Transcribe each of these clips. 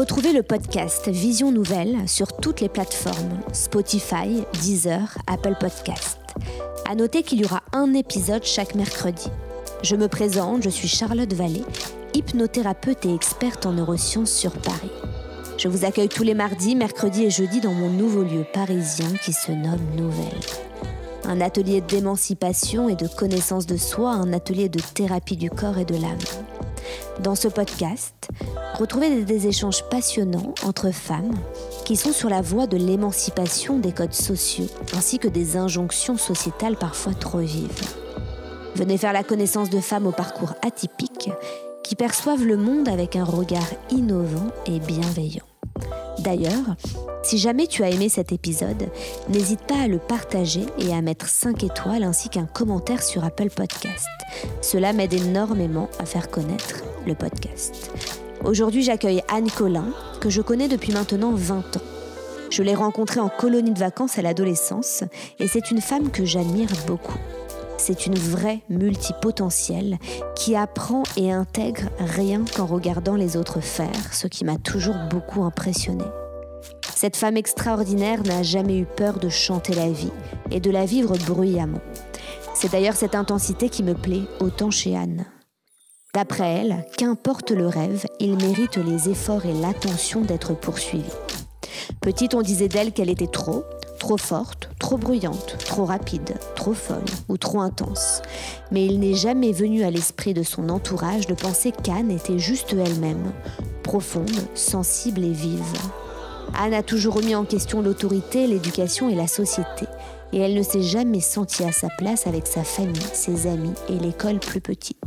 Retrouvez le podcast Vision Nouvelle sur toutes les plateformes Spotify, Deezer, Apple Podcast. À noter qu'il y aura un épisode chaque mercredi. Je me présente, je suis Charlotte Vallée, hypnothérapeute et experte en neurosciences sur Paris. Je vous accueille tous les mardis, mercredis et jeudis dans mon nouveau lieu parisien qui se nomme Nouvelle. Un atelier d'émancipation et de connaissance de soi, un atelier de thérapie du corps et de l'âme. Dans ce podcast, retrouvez des échanges passionnants entre femmes qui sont sur la voie de l'émancipation des codes sociaux ainsi que des injonctions sociétales parfois trop vives. Venez faire la connaissance de femmes au parcours atypique qui perçoivent le monde avec un regard innovant et bienveillant. D'ailleurs, si jamais tu as aimé cet épisode, n'hésite pas à le partager et à mettre 5 étoiles ainsi qu'un commentaire sur Apple Podcast. Cela m'aide énormément à faire connaître le podcast. Aujourd'hui, j'accueille Anne Collin, que je connais depuis maintenant 20 ans. Je l'ai rencontrée en colonie de vacances à l'adolescence et c'est une femme que j'admire beaucoup. C'est une vraie multipotentielle qui apprend et intègre rien qu'en regardant les autres faire, ce qui m'a toujours beaucoup impressionnée. Cette femme extraordinaire n'a jamais eu peur de chanter la vie et de la vivre bruyamment. C'est d'ailleurs cette intensité qui me plaît autant chez Anne. D'après elle, qu'importe le rêve, il mérite les efforts et l'attention d'être poursuivi. Petite, on disait d'elle qu'elle était trop, trop forte, trop bruyante, trop rapide, trop folle ou trop intense. Mais il n'est jamais venu à l'esprit de son entourage de penser qu'Anne était juste elle-même, profonde, sensible et vive. Anne a toujours remis en question l'autorité, l'éducation et la société, et elle ne s'est jamais sentie à sa place avec sa famille, ses amis et l'école plus petite.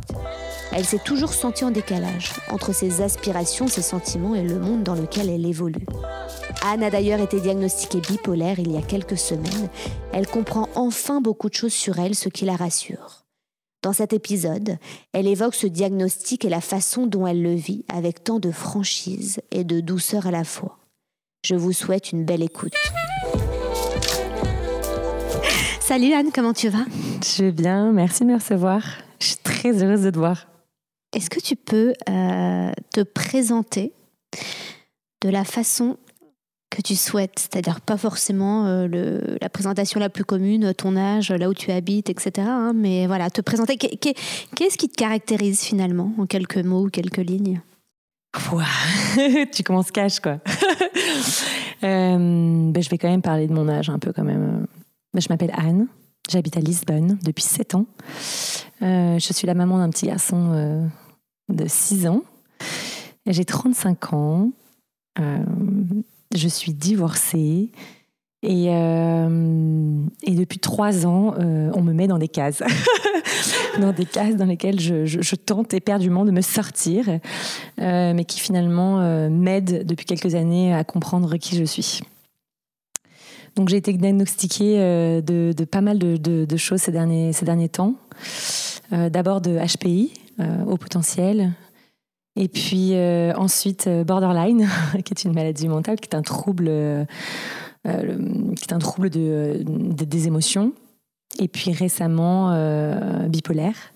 Elle s'est toujours sentie en décalage entre ses aspirations, ses sentiments et le monde dans lequel elle évolue. Anne a d'ailleurs été diagnostiquée bipolaire il y a quelques semaines. Elle comprend enfin beaucoup de choses sur elle, ce qui la rassure. Dans cet épisode, elle évoque ce diagnostic et la façon dont elle le vit avec tant de franchise et de douceur à la fois. Je vous souhaite une belle écoute. Salut Anne, comment tu vas? Je vais bien, merci de me recevoir. Je suis très heureuse de te voir. Est-ce que tu peux euh, te présenter de la façon que tu souhaites, c'est-à-dire pas forcément euh, le, la présentation la plus commune, ton âge, là où tu habites, etc. Hein, mais voilà, te présenter. Qu'est-ce qui te caractérise finalement, en quelques mots ou quelques lignes? Tu commences cash, quoi. Euh, ben, je vais quand même parler de mon âge un peu quand même. Je m'appelle Anne, j'habite à Lisbonne depuis 7 ans. Euh, je suis la maman d'un petit garçon euh, de 6 ans. J'ai 35 ans. je suis divorcée. Et, et depuis 3 ans, on me met dans des cases. dans des cases dans lesquelles je, tente éperdument de me sortir, euh, mais qui finalement euh, m'aident depuis quelques années à comprendre qui je suis. Donc j'ai été diagnostiquée euh, de, pas mal de, choses ces derniers, ces derniers temps. D'abord de HPI, au potentiel, et puis ensuite borderline, qui est une maladie mentale, qui est un trouble, qui est un trouble de, des émotions. Et puis récemment, euh, bipolaire,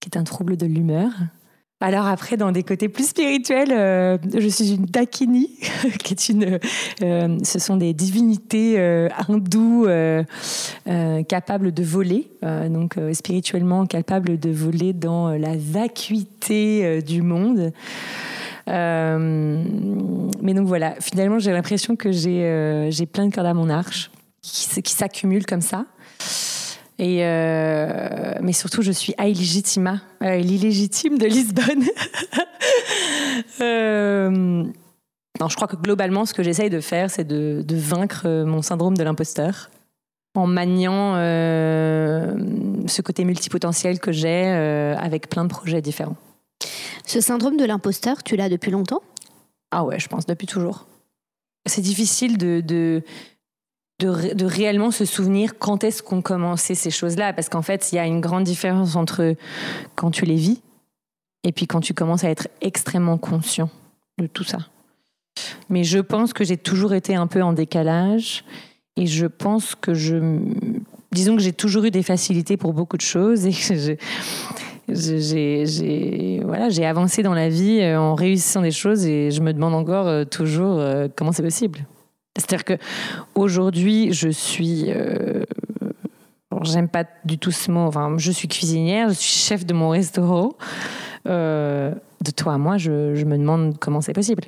qui est un trouble de l'humeur. Alors après, dans des côtés plus spirituels, euh, je suis une Dakini, qui est une, euh, ce sont des divinités hindoues capables de voler, donc spirituellement capables de voler dans la vacuité du monde. mais donc voilà, finalement, j'ai l'impression que j'ai plein de cordes à mon arche qui, qui s'accumulent comme ça. Et euh, mais surtout, je suis Aïligitima, euh, l'illégitime de Lisbonne. euh, non, je crois que globalement, ce que j'essaye de faire, c'est de, de, vaincre mon syndrome de l'imposteur en maniant euh, ce côté multipotentiel que j'ai euh, avec plein de projets différents. Ce syndrome de l'imposteur, tu l'as depuis longtemps? Ah ouais, je pense depuis toujours. C'est difficile de, de de, réellement se souvenir quand est-ce qu'on commençait ces choses-là. Parce qu'en fait, il y a une grande différence entre quand tu les vis et puis quand tu commences à être extrêmement conscient de tout ça. Mais je pense que j'ai toujours été un peu en décalage et je pense que je... Disons que j'ai toujours eu des facilités pour beaucoup de choses et J'ai voilà, avancé dans la vie en réussissant des choses et je me demande encore toujours comment c'est possible. C'est-à-dire que aujourd'hui, je suis j'aime pas du tout ce mot. Enfin, je suis cuisinière, je suis chef de mon restaurant. Euh, de toi à moi, je, me demande comment c'est possible.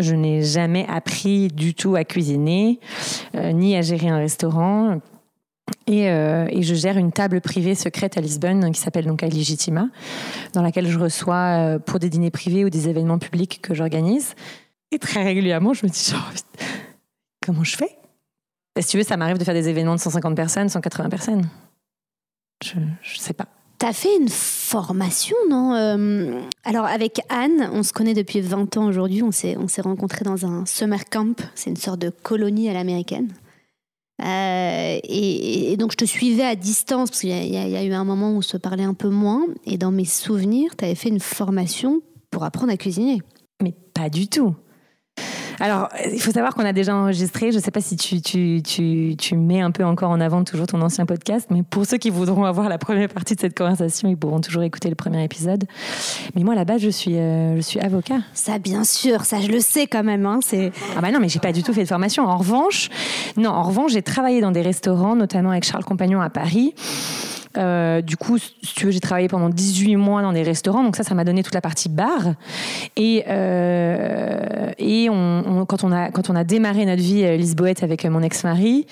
Je n'ai jamais appris du tout à cuisiner, euh, ni à gérer un restaurant. Euh, et, je gère une table privée secrète à Lisbonne qui s'appelle donc Legitima, dans laquelle je reçois pour des dîners privés ou des événements publics que j'organise. Et très régulièrement, je me dis genre, comment je fais? Si tu veux, ça m'arrive de faire des événements de 150 personnes, 180 personnes. Je ne sais pas. T'as fait une formation, non? Euh, Alors avec Anne, on se connaît depuis 20 ans aujourd'hui. On s'est on s'est rencontrés dans un summer camp. C'est une sorte de colonie à l'américaine. Euh, et, donc je te suivais à distance parce qu'il y, y, a eu un moment où on se parlait un peu moins. Et dans mes souvenirs, tu avais fait une formation pour apprendre à cuisiner. Mais pas du tout. Alors, il faut savoir qu'on a déjà enregistré. Je ne sais pas si tu, tu, tu, tu, mets un peu encore en avant toujours ton ancien podcast, mais pour ceux qui voudront avoir la première partie de cette conversation, ils pourront toujours écouter le premier épisode. Mais moi, là-bas, je suis, euh, je suis avocat. Ça, bien sûr, ça, je le sais quand même. Hein, c'est... Ah bah non, mais j'ai pas du tout fait de formation. En revanche, non, en revanche, j'ai travaillé dans des restaurants, notamment avec Charles Compagnon à Paris. Euh, du coup, j'ai travaillé pendant 18 mois dans des restaurants, donc ça, ça m'a donné toute la partie bar. Et, euh, quand, on a, démarré notre vie euh, lisboète avec mon ex-mari,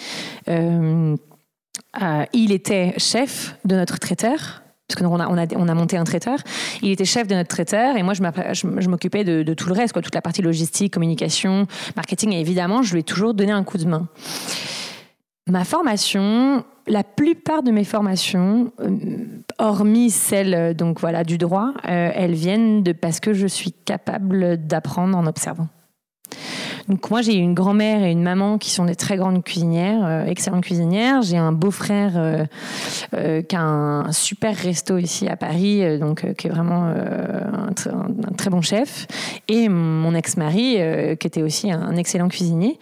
il était chef de notre traiteur parce a, on a, on a, monté un traiteur. Il était chef de notre traiteur et moi, je m'occupais de, tout le reste, toute la partie logistique, communication, marketing. Et évidemment, je lui ai toujours donné un coup de main. Ma formation, la plupart de mes formations, euh, hormis celles euh, donc voilà du droit, euh, elles viennent de parce que je suis capable d'apprendre en observant. Donc moi j'ai une grand-mère et une maman qui sont des très grandes cuisinières, euh, excellentes cuisinières. J'ai un beau-frère euh, euh, qui a un super resto ici à Paris, donc qui est vraiment un, très bon chef, et mon ex-mari qui était aussi un, excellent cuisinier.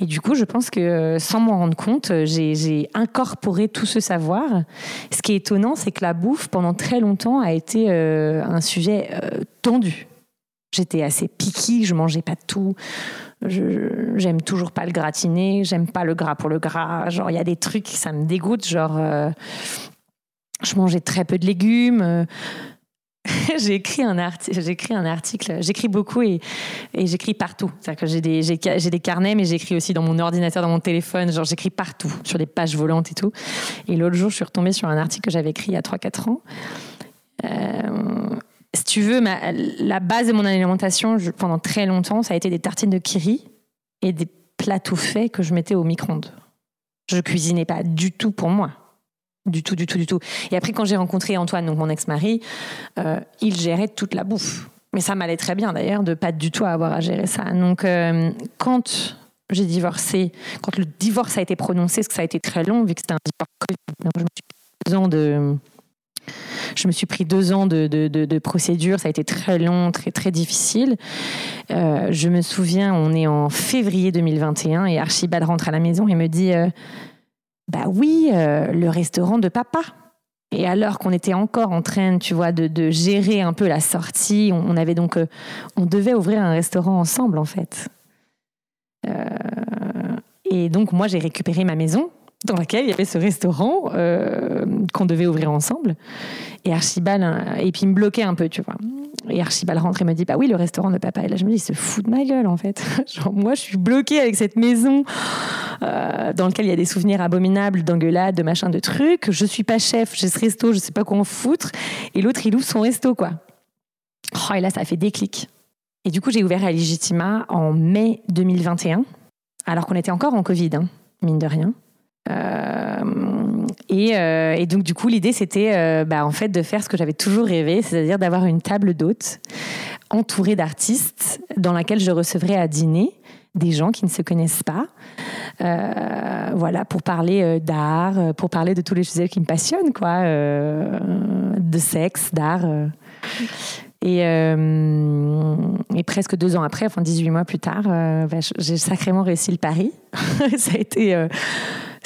Et du coup je pense que sans m'en rendre compte, j'ai incorporé tout ce savoir. Ce qui est étonnant, c'est que la bouffe pendant très longtemps a été un sujet tendu. J'étais assez piquée, je mangeais pas tout. J'aime toujours pas le gratiné, j'aime pas le gras pour le gras. Genre, il y a des trucs, ça me dégoûte. Genre, euh, je mangeais très peu de légumes. Euh, j'ai écrit un article, j'écris un article, j'écris beaucoup et, et j'écris partout. C'est-à-dire que j'ai des, j'ai, des carnets, mais j'écris aussi dans mon ordinateur, dans mon téléphone. Genre, j'écris partout, sur des pages volantes et tout. Et l'autre jour, je suis retombée sur un article que j'avais écrit il y a 3-4 ans. Euh, si tu veux, la base de mon alimentation, pendant très longtemps, ça a été des tartines de kiri et des plats tout faits que je mettais au micro-ondes. Je cuisinais pas du tout pour moi. Du tout, du tout, du tout. Et après, quand j'ai rencontré Antoine, donc mon ex-mari, euh, il gérait toute la bouffe. Mais ça m'allait très bien d'ailleurs de pas du tout avoir à gérer ça. Donc, euh, quand j'ai divorcé, quand le divorce a été prononcé, parce que ça a été très long, vu que c'était un divorce je me suis deux ans de je me suis pris deux ans de, procédure, ça a été très long, très, très difficile. Euh, je me souviens, on est en février 2021 et Archibald rentre à la maison et me dit euh, Bah oui, euh, le restaurant de papa. Et alors qu'on était encore en train, tu vois, de, gérer un peu la sortie, on, avait donc, on devait ouvrir un restaurant ensemble en fait. et donc moi j'ai récupéré ma maison dans laquelle il y avait ce restaurant euh, qu'on devait ouvrir ensemble. Et Archibald, hein, et puis il me bloquait un peu, tu vois. Et Archibald rentre et me dit, bah oui, le restaurant de papa. Et là, je me dis, il se fout de ma gueule, en fait. Genre, moi, je suis bloquée avec cette maison euh, dans laquelle il y a des souvenirs abominables d'engueulades, de machin, de trucs. Je suis pas chef, j'ai ce resto, je sais pas quoi en foutre. Et l'autre, il ouvre son resto, quoi. Oh, et là, ça a fait déclic. Et du coup, j'ai ouvert à Legitima en mai 2021, alors qu'on était encore en Covid, hein, mine de rien. Euh, euh, et, donc du coup l'idée c'était euh, bah, en fait de faire ce que j'avais toujours rêvé, c'est-à-dire d'avoir une table d'hôtes entourée d'artistes dans laquelle je recevrais à dîner des gens qui ne se connaissent pas, voilà, pour parler d'art, pour parler de tous les sujets qui me passionnent, quoi, de sexe, d'art. Et, presque deux ans après, enfin 18 mois plus tard, bah, j'ai sacrément réussi le pari. Ça a été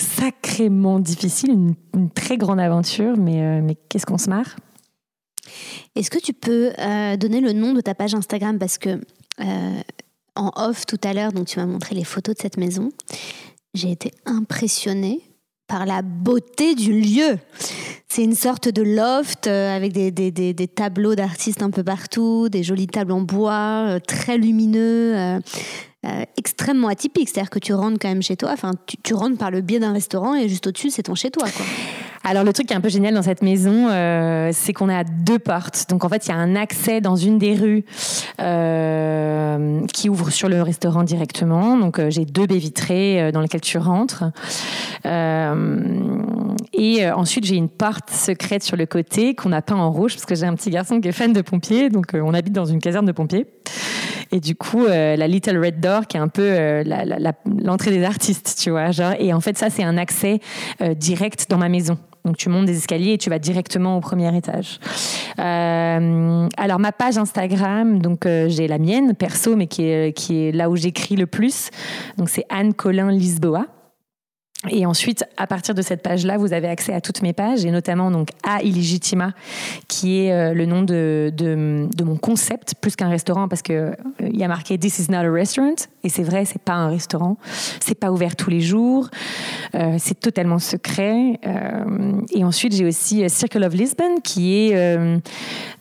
sacrément difficile, une, très grande aventure, mais, euh, mais qu'est-ce qu'on se marre? Est-ce que tu peux donner le nom de ta page Instagram? Parce que en off tout à l'heure, donc tu m'as montré les photos de cette maison, j'ai été impressionnée par la beauté du lieu. C'est une sorte de loft euh, avec des, des, des, tableaux d'artistes un peu partout, des jolies tables en bois, euh, très lumineux, euh, extrêmement atypique. C'est-à-dire que tu rentres quand même chez toi, enfin, tu, rentres par le biais d'un restaurant et juste au-dessus, c'est ton chez toi. Alors le truc qui est un peu génial dans cette maison, euh, c'est qu'on a deux portes. Donc en fait, il y a un accès dans une des rues euh, qui ouvre sur le restaurant directement. Donc j'ai deux baies vitrées dans lesquelles tu rentres. et ensuite, j'ai une porte secrète sur le côté qu'on a peint en rouge parce que j'ai un petit garçon qui est fan de pompiers. Donc on habite dans une caserne de pompiers. Et du coup, la Little Red Door, qui est un peu l'entrée des artistes, tu vois. Genre, et en fait, ça, c'est un accès direct dans ma maison. Donc tu montes des escaliers et tu vas directement au premier étage. Euh, alors ma page Instagram, donc euh, j'ai la mienne perso, mais qui est, qui est là où j'écris le plus. Donc c'est Anne Colin Lisboa. Et ensuite, à partir de cette page-là, vous avez accès à toutes mes pages, et notamment donc à Illegitima, qui est euh, le nom de, de, de, mon concept, plus qu'un restaurant, parce que euh, il y a marqué This is not a restaurant, et c'est vrai, c'est pas un restaurant, c'est pas ouvert tous les jours, euh, c'est totalement secret. Euh, et ensuite, j'ai aussi Circle of Lisbon, qui est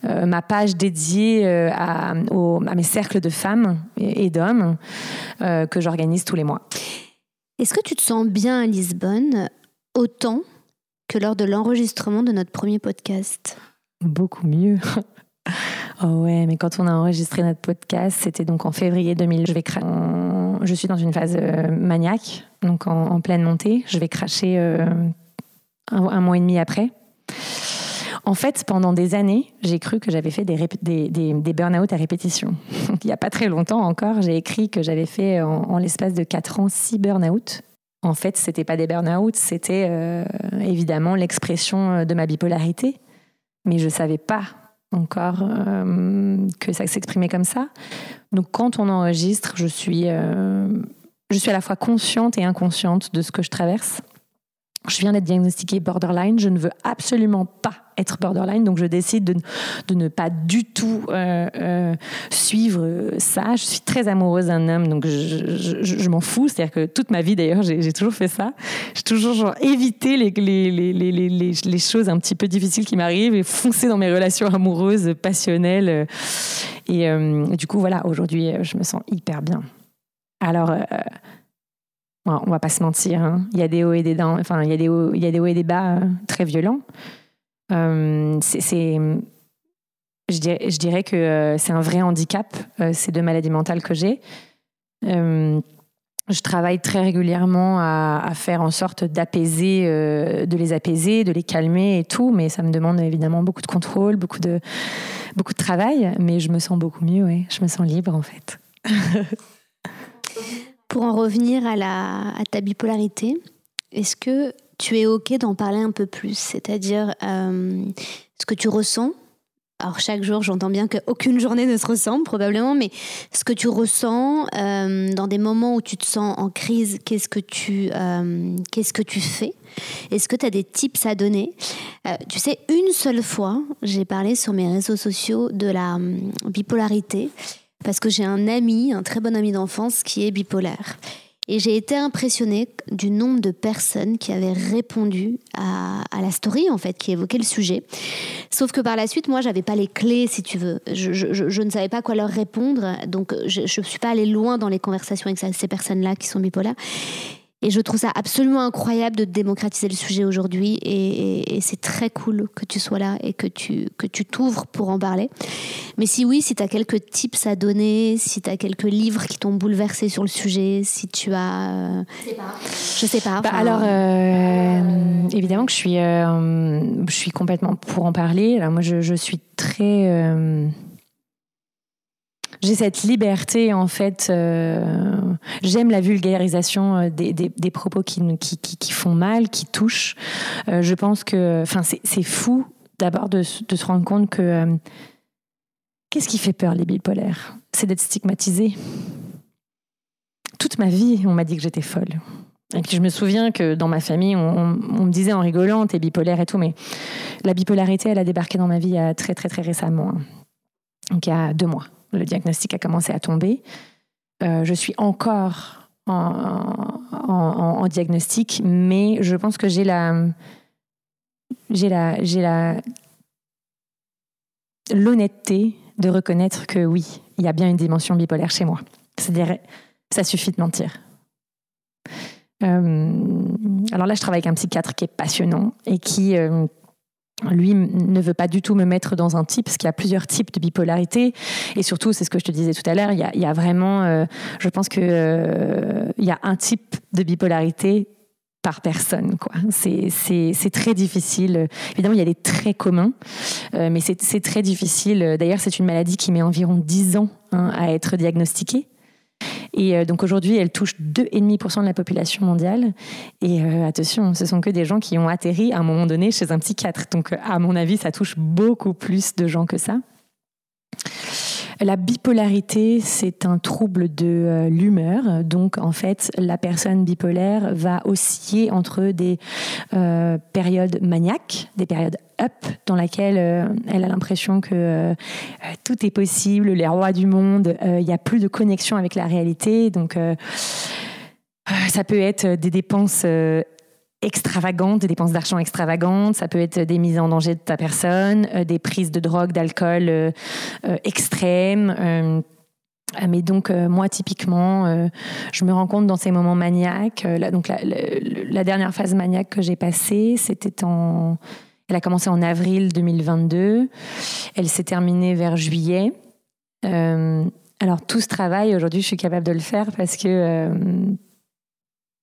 ma page dédiée à, au, à, mes cercles de femmes et, et d'hommes que j'organise tous les mois. Est-ce que tu te sens bien à Lisbonne autant que lors de l'enregistrement de notre premier podcast? Beaucoup mieux. Oh ouais, mais quand on a enregistré notre podcast, c'était donc en février 2000. Je vais Je suis dans une phase euh, maniaque, donc en, pleine montée. Je vais cracher euh, un, mois et demi après. En fait, pendant des années, j'ai cru que j'avais fait des, burn-out à répétition. il n'y a pas très longtemps encore, j'ai écrit que j'avais fait en, l'espace de 4 ans 6 burn-out. En fait, ce n'était pas des burn-out, c'était euh, évidemment l'expression euh, de ma bipolarité. Mais je ne savais pas encore euh, que ça s'exprimait comme ça. Donc quand on enregistre, je suis, je suis à la fois consciente et inconsciente de ce que je traverse. Je viens d'être diagnostiquée borderline, je ne veux absolument pas être borderline, donc je décide de, de ne pas du tout euh, euh, suivre ça. Je suis très amoureuse d'un homme, donc je, m'en fous. C'est-à-dire que toute ma vie, d'ailleurs, j'ai toujours fait ça. J'ai toujours genre, évité les, les, les, les, choses un petit peu difficiles qui m'arrivent et foncer dans mes relations amoureuses, passionnelles. Et, euh, du coup, voilà, aujourd'hui, je me sens hyper bien. Alors, on va pas se mentir, hein. il y a des hauts et des bas, enfin il y a des hauts, il y a des hauts et des bas euh, très violents. Euh, c'est, je dirais, que euh, c'est un vrai handicap ces deux maladies mentales que j'ai. je travaille très régulièrement à, faire en sorte d'apaiser, de les apaiser, de les calmer et tout, mais ça me demande évidemment beaucoup de contrôle, beaucoup de, beaucoup de travail, mais je me sens beaucoup mieux, je me sens libre en fait. Pour en revenir à, la, à ta bipolarité, est-ce que tu es OK d'en parler un peu plus? C'est-à-dire euh, ce que tu ressens? Alors chaque jour, j'entends bien qu'aucune journée ne se ressemble probablement, mais ce que tu ressens euh, dans des moments où tu te sens en crise, qu'est-ce que tu, euh, qu'est-ce que tu fais? Est-ce que tu as des tips à donner? Tu sais, une seule fois, j'ai parlé sur mes réseaux sociaux de la bipolarité parce que j'ai un ami, un très bon ami d'enfance qui est bipolaire. Et j'ai été impressionnée du nombre de personnes qui avaient répondu à, la story, en fait, qui évoquait le sujet. Sauf que par la suite, moi, j'avais pas les clés, si tu veux. Je, je, ne savais pas quoi leur répondre. Donc, je ne suis pas allée loin dans les conversations avec ces personnes-là qui sont bipolaires. Et je trouve ça absolument incroyable de démocratiser le sujet aujourd'hui. Et, c'est très cool que tu sois là et que tu que tu t'ouvres pour en parler. Mais si oui, si tu as quelques tips à donner, si tu as quelques livres qui t'ont bouleversé sur le sujet, si tu as... Je sais pas. Je sais pas. Bah, alors, euh, évidemment que je suis, euh, je suis complètement pour en parler. Alors moi, je, je suis très... J'ai cette liberté en fait. Euh, j'aime la vulgarisation euh, des, propos qui, font mal, qui touchent. Euh, je pense que, enfin, c'est fou d'abord de, se rendre compte que qu'est-ce qui fait peur les bipolaires? C'est d'être stigmatisé. Toute ma vie, on m'a dit que j'étais folle. Et je me souviens que dans ma famille, on, me disait en rigolant, t'es bipolaire et tout, mais la bipolarité, elle a débarqué dans ma vie très très très récemment. Hein. Donc il y a deux mois. Le diagnostic a commencé à tomber. Euh, je suis encore en, diagnostic, mais je pense que j'ai la, j'ai la, j'ai la, l'honnêteté de reconnaître que oui, il y a bien une dimension bipolaire chez moi. C'est-à-dire, ça suffit de mentir. Euh, alors là, je travaille avec un psychiatre qui est passionnant et qui, euh, lui, ne veut pas du tout me mettre dans un type, parce qu'il y a plusieurs types de bipolarité. Et surtout, c'est ce que je te disais tout à l'heure, il, y a, vraiment, euh, je pense qu'il il y a un type de bipolarité par personne. C'est, très difficile. Évidemment, il y a des traits communs, mais c'est, très difficile. D'ailleurs, c'est une maladie qui met environ 10 ans hein, à être diagnostiquée. Et euh, donc aujourd'hui, elle touche 2,5% de la population mondiale. Et euh, attention, ce sont que des gens qui ont atterri à un moment donné chez un psychiatre. Donc à mon avis, ça touche beaucoup plus de gens que ça. La bipolarité, c'est un trouble de euh, l'humeur. Donc, en fait, la personne bipolaire va osciller entre des euh, périodes maniaques, des périodes up, dans laquelle euh, elle a l'impression que tout est possible, les rois du monde, il n'y a plus de connexion avec la réalité. Donc, ça peut être des dépenses extravagantes, des dépenses d'argent extravagantes, ça peut être des mises en danger de ta personne, euh, des prises de drogue, d'alcool euh, euh, extrêmes. mais donc moi typiquement, je me rends compte dans ces moments maniaques. Donc la, dernière phase maniaque que j'ai passée, c'était en, elle a commencé en avril 2022. Elle s'est terminée vers juillet. alors tout ce travail aujourd'hui, je suis capable de le faire parce que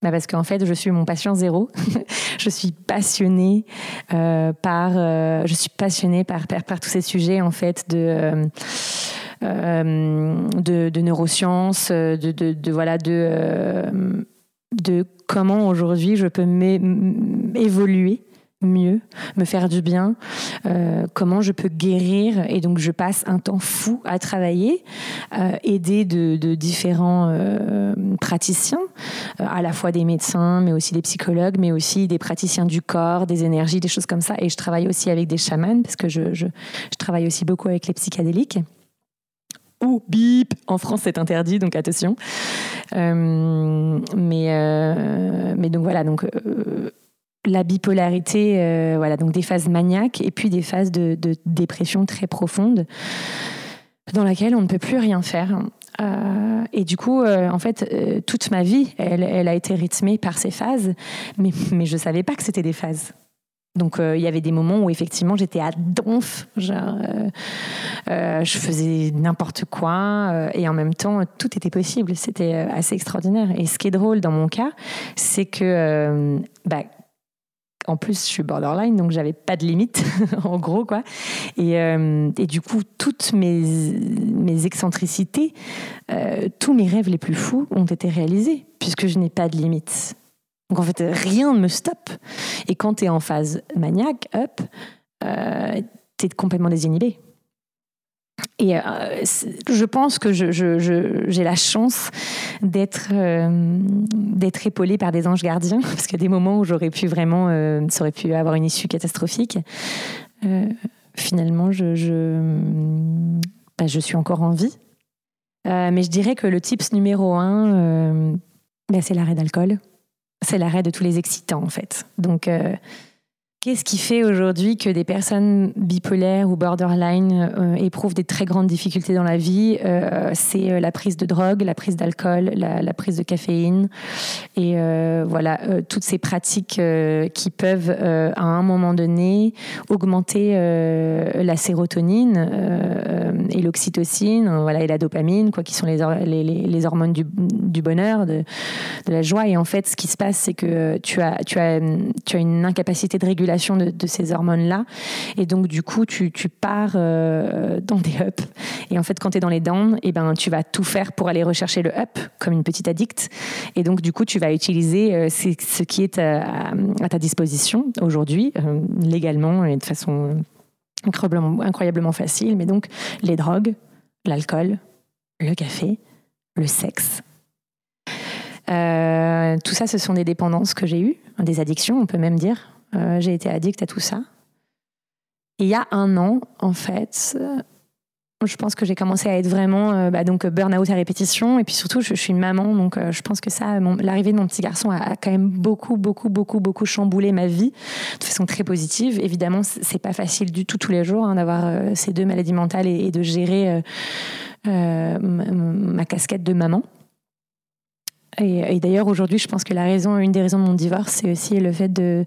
bah, parce qu'en fait, je suis mon patient zéro. je suis passionnée euh, par, euh, je suis passionnée par, par, tous ces sujets en fait de euh, de, neurosciences, de, de, voilà de de comment aujourd'hui je peux évoluer mieux, me faire du bien, euh, comment je peux guérir. Et donc, je passe un temps fou à travailler, euh, aider de, différents euh, praticiens, à la fois des médecins, mais aussi des psychologues, mais aussi des praticiens du corps, des énergies, des choses comme ça. Et je travaille aussi avec des chamans, parce que je, je, travaille aussi beaucoup avec les psychédéliques. Ou bip, en France c'est interdit, donc attention. mais, mais donc voilà, donc la bipolarité, euh, voilà, donc des phases maniaques et puis des phases de, dépression très profonde dans laquelle on ne peut plus rien faire. Euh, et du coup, euh, en fait, toute ma vie, elle, a été rythmée par ces phases, mais, je ne savais pas que c'était des phases. Donc il y avait des moments où effectivement j'étais à donf, genre je faisais n'importe quoi et en même temps tout était possible. C'était assez extraordinaire. Et ce qui est drôle dans mon cas, c'est que bah, en plus, je suis borderline, donc j'avais pas de limite, en gros, quoi. Et, euh, et, du coup, toutes mes, mes excentricités, euh, tous mes rêves les plus fous ont été réalisés, puisque je n'ai pas de limite. Donc en fait, rien ne me stoppe. Et quand tu es en phase maniaque, up, euh, tu es complètement désinhibé. Et euh, je pense que j'ai la chance d'être euh, épaulée par des anges gardiens, parce qu'il y a des moments où j'aurais pu vraiment, euh, ça aurait pu avoir une issue catastrophique. finalement, je, je, bah, je, suis encore en vie. mais je dirais que le tips numéro un, bah, c'est l'arrêt d'alcool. C'est l'arrêt de tous les excitants, en fait. Donc, Qu'est-ce qui fait aujourd'hui que des personnes bipolaires ou borderline euh, éprouvent des très grandes difficultés dans la vie euh, C'est euh, la prise de drogue, la prise d'alcool, la, prise de caféine et voilà toutes ces pratiques qui peuvent à un moment donné augmenter la sérotonine et l'oxytocine, voilà et la dopamine, quoi, qui sont les, hormones du, bonheur, de, de, la joie. Et en fait, ce qui se passe, c'est que tu as tu as tu as une incapacité de régulation de, ces hormones-là. Et donc, du coup, tu, pars euh, dans des ups. Et en fait, quand tu es dans les downs, et eh ben, tu vas tout faire pour aller rechercher le up, comme une petite addict. Et donc, du coup, tu vas utiliser euh, ce qui est à, ta disposition aujourd'hui, euh, légalement et de façon incroyablement, incroyablement facile. Mais donc, les drogues, l'alcool, le café, le sexe, tout ça, ce sont des dépendances que j'ai eues, des addictions, on peut même dire. J'ai été addict à tout ça. Et il y a un an, en fait, je pense que j'ai commencé à être vraiment euh, bah, donc burn-out à répétition. Et puis surtout je, suis une maman donc euh, je pense que ça l'arrivée de mon petit garçon a, quand même beaucoup beaucoup beaucoup beaucoup chamboulé ma vie de façon très positive. Évidemment c'est pas facile du tout tous les jours hein, d'avoir euh, ces deux maladies mentales et, de gérer ma, casquette de maman et, d'ailleurs aujourd'hui je pense que la raison une des raisons de mon divorce c'est aussi le fait de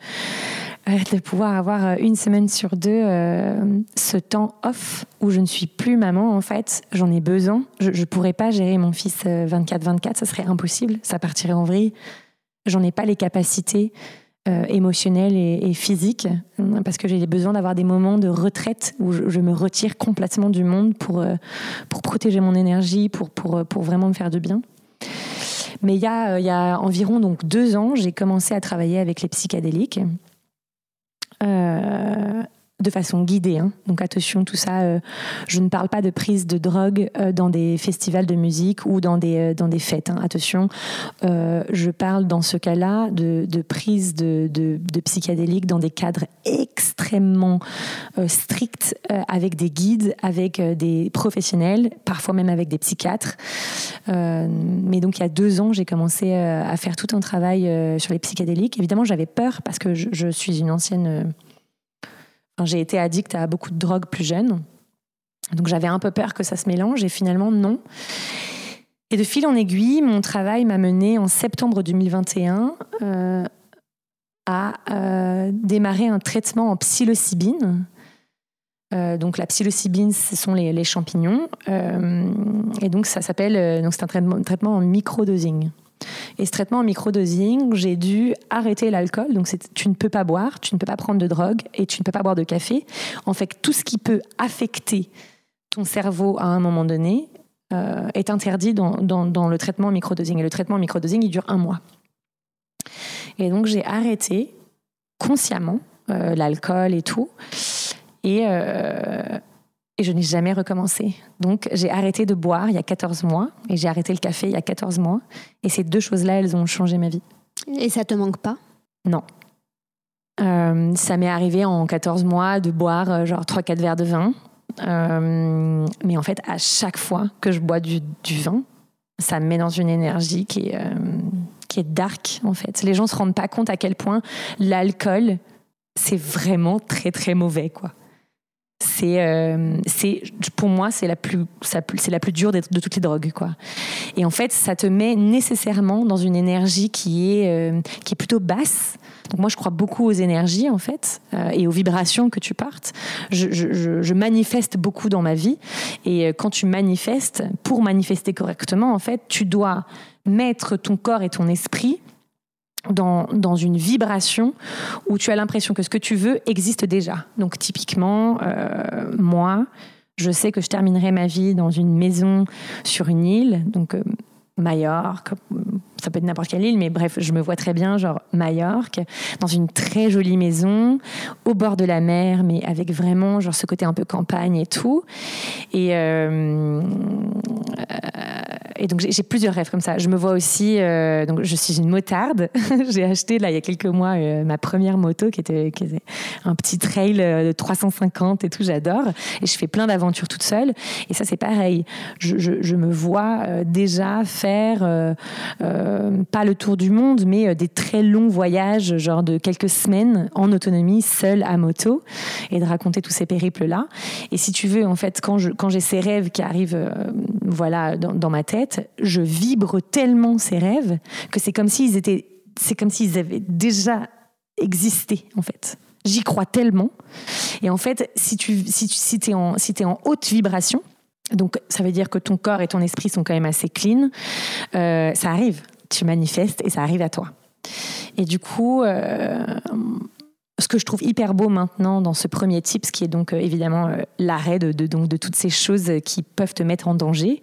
de pouvoir avoir euh, une semaine sur deux euh, ce temps off où je ne suis plus maman en fait. J'en ai besoin. Je ne pourrais pas gérer mon fils 24-24 euh, ça serait impossible. Ça partirait en vrille. J'en ai pas les capacités émotionnelles et, physiques parce que j'ai besoin d'avoir des moments de retraite où je, me retire complètement du monde pour, pour protéger mon énergie pour, pour, pour vraiment me faire du bien mais il y a, il y a environ donc deux ans j'ai commencé à travailler avec les psychédéliques. Euh, de façon guidée. Hein. Donc attention, tout ça, euh, je ne parle pas de prise de drogue euh, dans des festivals de musique ou dans des, dans des fêtes. Hein. Attention, je parle dans ce cas-là de, de, prise de, de, dans des cadres extrêmement stricts, avec des guides, avec des professionnels, parfois même avec des psychiatres. mais donc il y a deux ans, j'ai commencé à faire tout un travail sur les psychédéliques. Évidemment, j'avais peur parce que je suis une ancienne j'ai été addict à beaucoup de drogues plus jeune. Donc j'avais un peu peur que ça se mélange et finalement non. Et de fil en aiguille, mon travail m'a mené en septembre 2021 euh, à euh, démarrer un traitement en psilocybine. Euh, donc la psilocybine, ce sont les, champignons. et donc ça s'appelle, donc c'est un traitement, traitement en microdosing. Et ce traitement en microdosing, j'ai dû arrêter l'alcool. Donc, tu ne peux pas boire, tu ne peux pas prendre de drogue et tu ne peux pas boire de café. En fait, tout ce qui peut affecter ton cerveau à un moment donné euh, est interdit dans, le traitement en microdosing. Et le traitement en microdosing, il dure un mois. Et donc, j'ai arrêté consciemment euh, l'alcool et tout. Et, euh, et je n'ai jamais recommencé. Donc j'ai arrêté de boire il y a 14 mois et j'ai arrêté le café il y a 14 mois. Et ces deux choses-là, elles ont changé ma vie. Et ça te manque pas? Non. Euh, ça m'est arrivé en 14 mois de boire euh, genre 3-4 verres de vin. Euh, mais en fait, à chaque fois que je bois du, vin, ça me met dans une énergie qui est, qui est dark en fait. Les gens ne se rendent pas compte à quel point l'alcool, c'est vraiment très très mauvais quoi c'est euh, c'est pour moi c'est la plus c'est la plus dure de, toutes les drogues quoi. Et en fait ça te met nécessairement dans une énergie qui est euh, qui est plutôt basse. Donc moi je crois beaucoup aux énergies en fait euh, et aux vibrations que tu partes je, je, je, manifeste beaucoup dans ma vie. Et quand tu manifestes pour manifester correctement en fait tu dois mettre ton corps et ton esprit dans, une vibration où tu as l'impression que ce que tu veux existe déjà. Donc typiquement, euh, moi, je sais que je terminerai ma vie dans une maison sur une île, donc euh, Majorque, ça peut être n'importe quelle île, mais bref, je me vois très bien, genre Majorque, dans une très jolie maison, au bord de la mer, mais avec vraiment genre ce côté un peu campagne et tout. Et, euh, et donc j'ai plusieurs rêves comme ça. Je me vois aussi, euh, donc je suis une motarde. j'ai acheté là il y a quelques mois euh, ma première moto qui était, un petit trail euh, de 350 et tout. J'adore. Et je fais plein d'aventures toute seule. Et ça c'est pareil. Je, me vois déjà faire pas le tour du monde, mais des très longs voyages, genre de quelques semaines en autonomie, seule à moto, et de raconter tous ces périples là. Et si tu veux, en fait, quand j'ai ces rêves qui arrivent, voilà, dans, ma tête je vibre tellement ces rêves que c'est comme s'ils étaient, c'est comme avaient déjà existé en fait. J'y crois tellement. Et en fait, si tu si tu si es en si en haute vibration, donc ça veut dire que ton corps et ton esprit sont quand même assez clean. Euh, ça arrive, tu manifestes et ça arrive à toi. Et du coup, euh, ce que je trouve hyper beau maintenant dans ce premier type, ce qui est donc euh, évidemment euh, l'arrêt de, donc, de toutes ces choses qui peuvent te mettre en danger,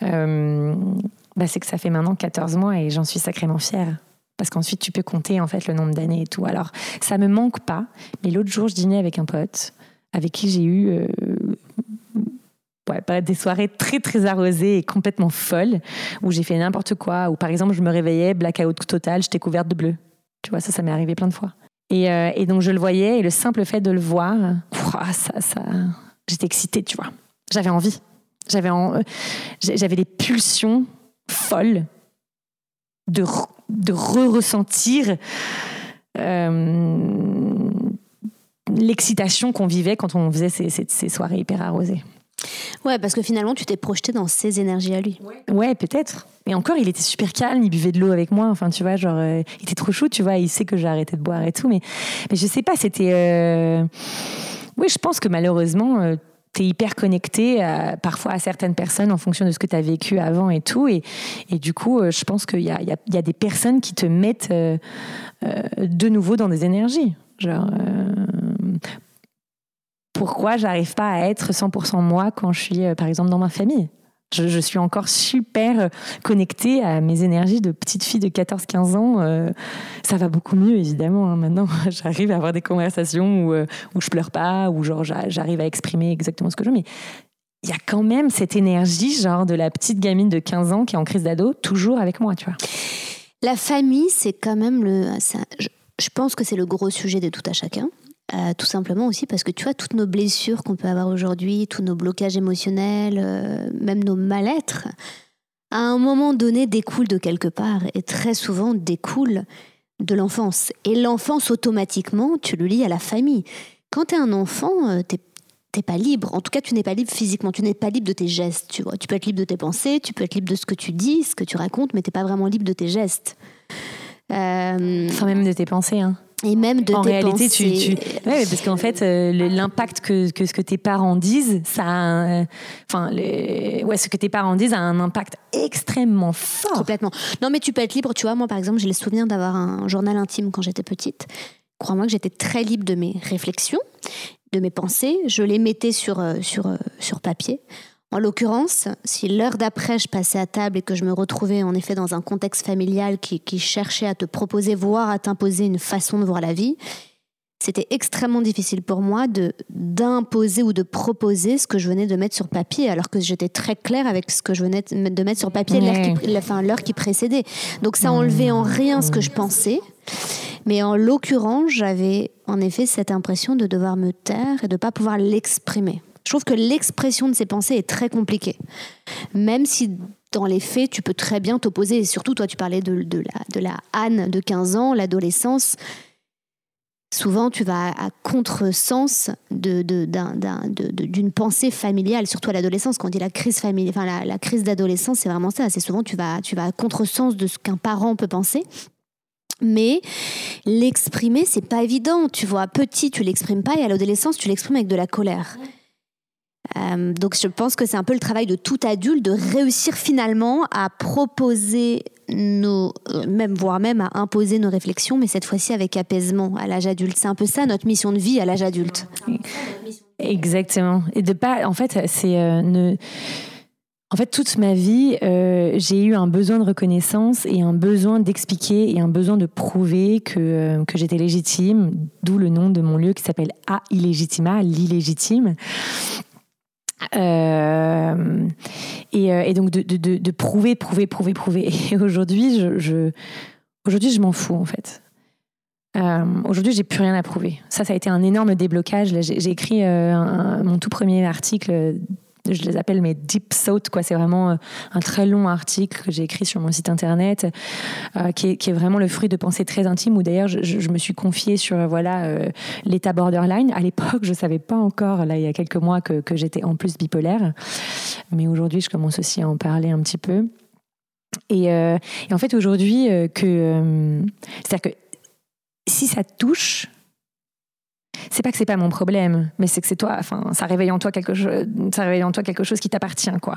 bah, c'est que ça fait maintenant 14 mois et j'en suis sacrément fière. Parce qu'ensuite, tu peux compter en fait le nombre d'années et tout. Alors, ça me manque pas. Mais l'autre jour, je dînais avec un pote avec qui j'ai eu ouais, des soirées très très arrosées et complètement folles où j'ai fait n'importe quoi. Ou par exemple, je me réveillais, blackout total, j'étais couverte de bleu. Tu vois, ça, ça m'est arrivé plein de fois. Et, euh, et, donc je le voyais et le simple fait de le voir, ça, ça, j'étais excitée, tu vois. J'avais envie. J'avais, euh, j'avais des pulsions folles de, de re-ressentir euh, l'excitation qu'on vivait quand on faisait ces, ces, soirées hyper arrosées. Ouais, parce que finalement, tu t'es projeté dans ses énergies à lui. Ouais, peut-être. Mais encore, il était super calme, il buvait de l'eau avec moi. Enfin, tu vois, genre, euh, il était trop chou, tu vois, il sait que j'ai arrêté de boire et tout. Mais, mais je sais pas, c'était. Euh, oui, je pense que malheureusement, tu es hyper connecté parfois à certaines personnes en fonction de ce que tu as vécu avant et tout. Et, du coup, je pense qu'il y a, des personnes qui te mettent de nouveau dans des énergies. Genre, pourquoi j'arrive pas à être 100% moi quand je suis, euh, par exemple, dans ma famille je, suis encore super euh, connectée à mes énergies de petite fille de 14-15 ans. Euh, ça va beaucoup mieux, évidemment. Hein. Maintenant, j'arrive à avoir des conversations où, où je pleure pas, où genre j'arrive à exprimer exactement ce que je veux. Mais il y a quand même cette énergie, genre de la petite gamine de 15 ans qui est en crise d'ado, toujours avec moi, tu vois. La famille, c'est quand même le. je pense que c'est le gros sujet de tout à chacun. Euh, tout simplement aussi parce que tu vois, toutes nos blessures qu'on peut avoir aujourd'hui, tous nos blocages émotionnels, euh, même nos mal-être, à un moment donné découlent de quelque part et très souvent découlent de l'enfance. Et l'enfance, automatiquement, tu le lis à la famille. Quand tu es un enfant, euh, tu t'es pas libre. En tout cas, tu n'es pas libre physiquement. Tu n'es pas libre de tes gestes. Tu vois, tu peux être libre de tes pensées, tu peux être libre de ce que tu dis, ce que tu racontes, mais t'es pas vraiment libre de tes gestes. Enfin, même de tes pensées. Hein et même de en réalité, tu, tu... Ouais, parce qu'en fait, euh, l'impact que, que, ce que tes parents disent, ça, a enfin, ouais, ce que tes parents disent a un impact extrêmement fort. Complètement. Non, mais tu peux être libre. Tu vois, moi, par exemple, j'ai le souvenir d'avoir un journal intime quand j'étais petite. Crois-moi que j'étais très libre de mes réflexions, de mes pensées. Je les mettais sur euh, sur euh, sur papier. En l'occurrence, si l'heure d'après je passais à table et que je me retrouvais en effet dans un contexte familial qui, cherchait à te proposer, voire à t'imposer une façon de voir la vie, c'était extrêmement difficile pour moi de d'imposer ou de proposer ce que je venais de mettre sur papier, alors que j'étais très claire avec ce que je venais de mettre sur papier l'heure qui, qui précédait. Donc ça enlevait en rien ce que je pensais. Mais en l'occurrence, j'avais en effet cette impression de devoir me taire et de ne pas pouvoir l'exprimer. Je trouve que l'expression de ces pensées est très compliquée. Même si dans les faits, tu peux très bien t'opposer. Et surtout, toi, tu parlais de, la, de Anne de 15 ans, l'adolescence. Souvent, tu vas à contresens d'une pensée familiale, surtout à l'adolescence. Quand on dit la crise familiale, la, crise d'adolescence, c'est vraiment ça. C'est souvent tu vas, tu vas à contresens de ce qu'un parent peut penser. Mais l'exprimer, c'est pas évident. Tu vois, petit, tu l'exprimes pas, et à l'adolescence, tu l'exprimes avec de la colère. Euh, donc je pense que c'est un peu le travail de tout adulte de réussir finalement à proposer nos, euh, même voire même à imposer nos réflexions, mais cette fois-ci avec apaisement à l'âge adulte. C'est un peu ça notre mission de vie à l'âge adulte. Exactement. Et de pas, en fait, c'est euh. En fait, toute ma vie, j'ai eu un besoin de reconnaissance et un besoin d'expliquer et un besoin de prouver que, que j'étais légitime, d'où le nom de mon lieu qui s'appelle A Illégitima, l'illégitime. Euh, euh, et, donc de, prouver, prouver, prouver, prouver. Et aujourd'hui, je, aujourd'hui, je m'en fous en fait. Euh, aujourd'hui, j'ai plus rien à prouver. Ça, ça a été un énorme déblocage. J'ai écrit mon tout premier article je les appelle mes deep thoughts, quoi. C'est vraiment euh, un très long article que j'ai écrit sur mon site internet, euh, qui, est, vraiment le fruit de pensées très intimes, où d'ailleurs je, me suis confiée sur euh, voilà l'état borderline. À l'époque, je savais pas encore, là il y a quelques mois, que, que j'étais en plus bipolaire, mais aujourd'hui, je commence aussi à en parler un petit peu. Et, et en fait, aujourd'hui, que c'est-à-dire que si ça touche c'est pas que c'est pas mon problème, mais c'est que c'est toi, enfin, ça réveille en toi quelque chose, ça réveille en toi quelque chose qui t'appartient, quoi.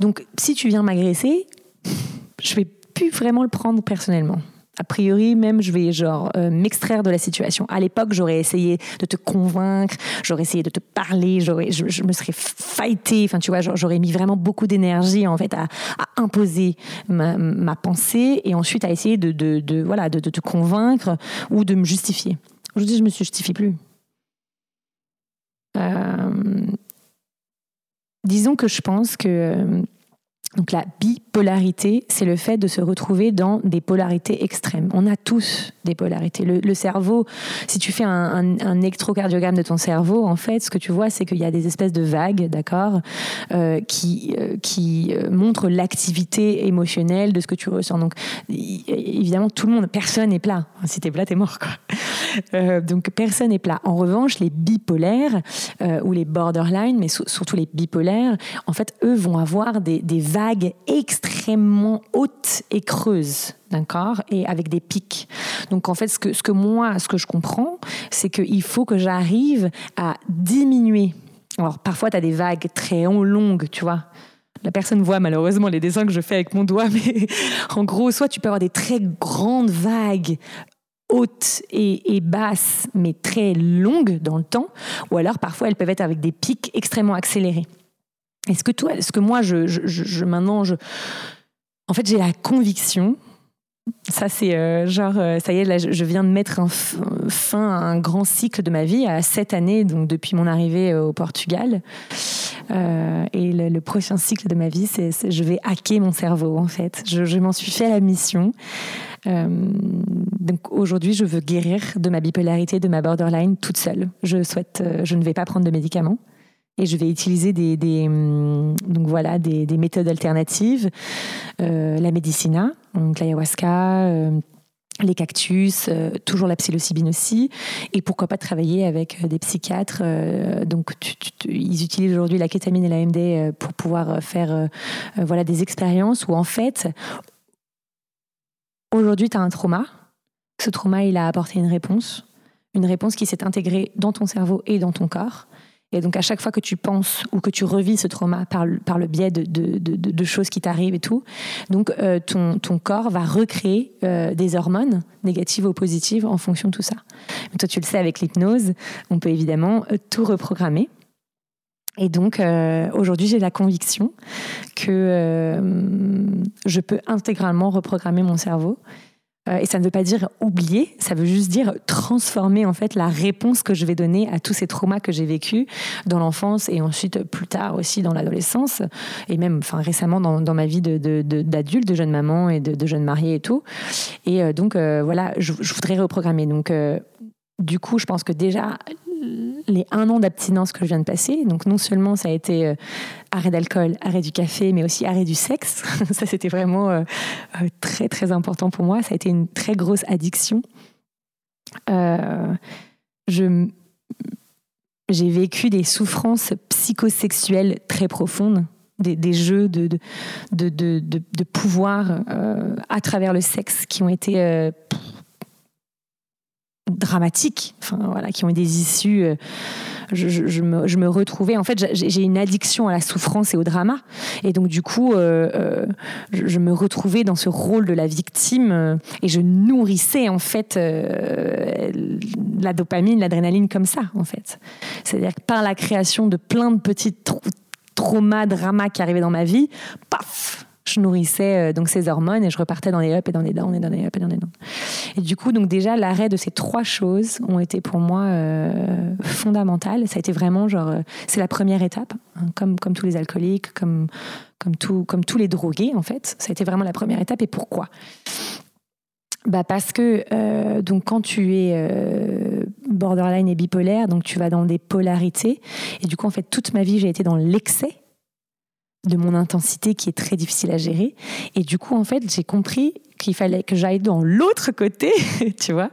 Donc, si tu viens m'agresser, je vais plus vraiment le prendre personnellement. A priori, même, je vais genre euh, m'extraire de la situation. À l'époque, j'aurais essayé de te convaincre, j'aurais essayé de te parler, j'aurais, je, me serais fighté. Enfin, tu vois, j'aurais mis vraiment beaucoup d'énergie en fait à, imposer ma, pensée et ensuite à essayer de, voilà de te convaincre ou de me justifier. Aujourd'hui, je me justifie plus. Euh, disons que je pense que donc la bipolarité, c'est le fait de se retrouver dans des polarités extrêmes. On a tous des polarités. Le, cerveau, si tu fais un, un, électrocardiogramme de ton cerveau, en fait, ce que tu vois, c'est qu'il y a des espèces de vagues, d'accord, euh, qui, euh, qui euh, montrent l'activité émotionnelle de ce que tu ressens. Donc, évidemment, tout le monde, personne n'est plat. Si t'es plat, t'es mort, quoi. donc, personne n'est plat. En revanche, les bipolaires ou les borderline, mais surtout les bipolaires, en fait, eux vont avoir des, des vagues extrêmement hautes et creuses, d'accord, et avec des pics. Donc en fait, ce que, ce que moi, ce que je comprends, c'est qu'il faut que j'arrive à diminuer. Alors parfois, tu as des vagues très longues, tu vois. La personne voit malheureusement les dessins que je fais avec mon doigt, mais en gros, soit tu peux avoir des très grandes vagues hautes et, et, basses, mais très longues dans le temps, ou alors parfois elles peuvent être avec des pics extrêmement accélérés. Est-ce que toi, est-ce que moi, je, maintenant, je, en fait, j'ai la conviction. Ça, c'est euh, genre, euh, ça y est, là, je viens de mettre un fin à un grand cycle de ma vie, à sept années, donc depuis mon arrivée euh, au Portugal. et le, prochain cycle de ma vie, c'est, je vais hacker mon cerveau, en fait. Je, je m'en suis fait la mission. donc aujourd'hui, je veux guérir de ma bipolarité, de ma borderline toute seule. Je souhaite, je ne vais pas prendre de médicaments et je vais utiliser des, hum, donc voilà, des, méthodes alternatives, euh, la médicina, donc l'ayahuasca, euh, les cactus, euh, toujours la psilocybine aussi, et pourquoi pas travailler avec des psychiatres. donc, ils utilisent aujourd'hui la kétamine et la MD pour pouvoir faire voilà des expériences où en fait, aujourd'hui, tu as un trauma. Ce trauma, il a apporté une réponse, une réponse qui s'est intégrée dans ton cerveau et dans ton corps. Et donc, à chaque fois que tu penses ou que tu revis ce trauma par, le biais de, choses qui t'arrivent et tout, donc euh, ton, corps va recréer euh, des hormones négatives ou positives en fonction de tout ça. Toi, tu le sais, avec l'hypnose, on peut évidemment euh, tout reprogrammer. Et donc, aujourd'hui, j'ai la conviction que je peux intégralement reprogrammer mon cerveau et ça ne veut pas dire oublier, ça veut juste dire transformer en fait la réponse que je vais donner à tous ces traumas que j'ai vécus dans l'enfance et ensuite plus tard aussi dans l'adolescence et même enfin récemment dans, ma vie d'adulte, de, jeune maman et de, jeune mariée et tout. Et euh, donc euh, voilà, je, voudrais reprogrammer. Donc du coup, je pense que déjà, les un an d'abstinence que je viens de passer, donc non seulement ça a été euh, arrêt d'alcool, arrêt du café, mais aussi arrêt du sexe. ça, c'était vraiment euh, euh, très, très important pour moi. Ça a été une très grosse addiction. je, j'ai vécu des souffrances psychosexuelles très profondes. Des, jeux de, de, de, de pouvoir à travers le sexe qui ont été dramatiques, enfin voilà, qui ont eu des issues. Euh, je, me, retrouvais. En fait, j'ai une addiction à la souffrance et au drama, et donc du coup, euh, euh, je, me retrouvais dans ce rôle de la victime et je nourrissais en fait la dopamine, l'adrénaline comme ça, en fait. C'est-à-dire que par la création de plein de petits traumas, dramas qui arrivaient dans ma vie, paf, je nourrissais donc ces hormones et je repartais dans les ups et dans les downs et dans les ups et dans les downs. Et du coup, donc déjà, l'arrêt de ces trois choses ont été pour moi euh, fondamentales. Ça a été vraiment genre, euh, c'est la première étape, hein, comme, comme tous les alcooliques, comme, comme, tout, comme tous les drogués en fait. Ça a été vraiment la première étape. Et pourquoi? Bah parce que donc quand tu es borderline et bipolaire, donc tu vas dans des polarités. Et du coup, en fait, toute ma vie, j'ai été dans l'excès de mon intensité qui est très difficile à gérer. Et du coup, en fait, j'ai compris qu'il fallait que j'aille dans l'autre côté, tu vois,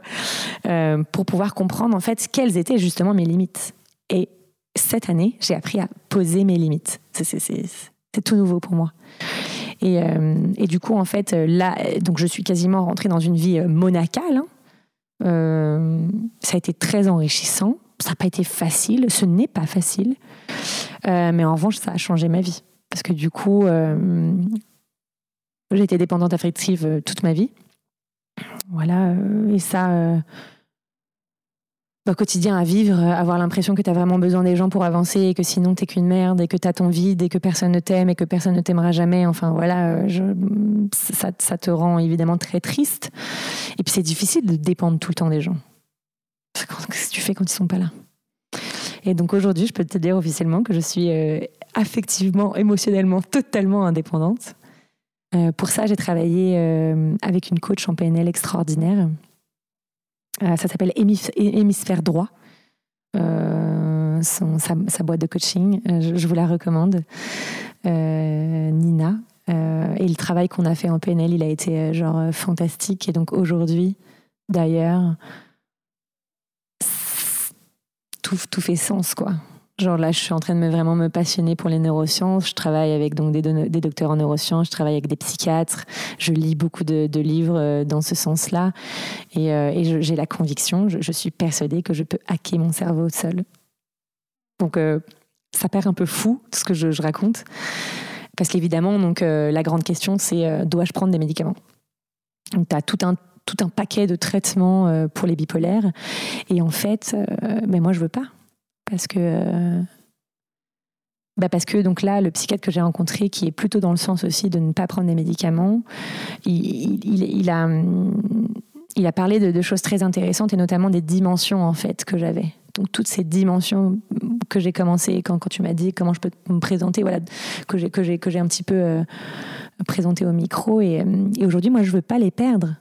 euh, pour pouvoir comprendre en fait quelles étaient justement mes limites. Et cette année, j'ai appris à poser mes limites. C'est tout nouveau pour moi. Et, euh, du coup, en fait, là, donc je suis quasiment rentrée dans une vie monacale. Hein. Euh, ça a été très enrichissant. Ça n'a pas été facile. Ce n'est pas facile. mais en revanche, ça a changé ma vie. Parce que du coup, euh, j'ai été dépendante affective euh, toute ma vie. Voilà, euh, et ça, au quotidien à vivre, avoir l'impression que tu as vraiment besoin des gens pour avancer et que sinon t'es qu'une merde et que tu as ton vide et que personne ne t'aime et que personne ne t'aimera jamais. Enfin voilà, ça, ça, te rend évidemment très triste. Et puis c'est difficile de dépendre tout le temps des gens. Qu'est-ce que tu fais quand ils sont pas là? Et donc aujourd'hui, je peux te dire officiellement que je suis affectivement, émotionnellement, totalement indépendante. Pour ça, j'ai travaillé avec une coach en PNL extraordinaire. ça s'appelle Hémisphère droit. sa, boîte de coaching, je, vous la recommande. Nina, euh, et le travail qu'on a fait en PNL, il a été euh, genre euh, fantastique. Et donc aujourd'hui, d'ailleurs, tout, tout fait sens, quoi. Genre là, je suis en train de me, vraiment me passionner pour les neurosciences. Je travaille avec donc des, docteurs en neurosciences, je travaille avec des psychiatres, je lis beaucoup de, livres dans ce sens-là. Et, et j'ai la conviction, je, suis persuadée que je peux hacker mon cerveau seul. Donc ça perd un peu fou, ce que je, raconte. Parce qu'évidemment, euh, la grande question, c'est euh, dois-je prendre des médicaments? Donc, tu as tout un, tout un paquet de traitements euh, pour les bipolaires. Et en fait, ben moi, je veux pas. Parce que. Bah parce que donc là, le psychiatre que j'ai rencontré, qui est plutôt dans le sens aussi de ne pas prendre des médicaments, il, a, il a parlé de, de, choses très intéressantes et notamment des dimensions en fait que j'avais donc toutes ces dimensions que j'ai commencé quand, quand tu m'as dit comment je peux me présenter, voilà, que j'ai que j'ai que j'ai un petit peu euh, présenté au micro et, euh, et aujourd'hui moi je veux pas les perdre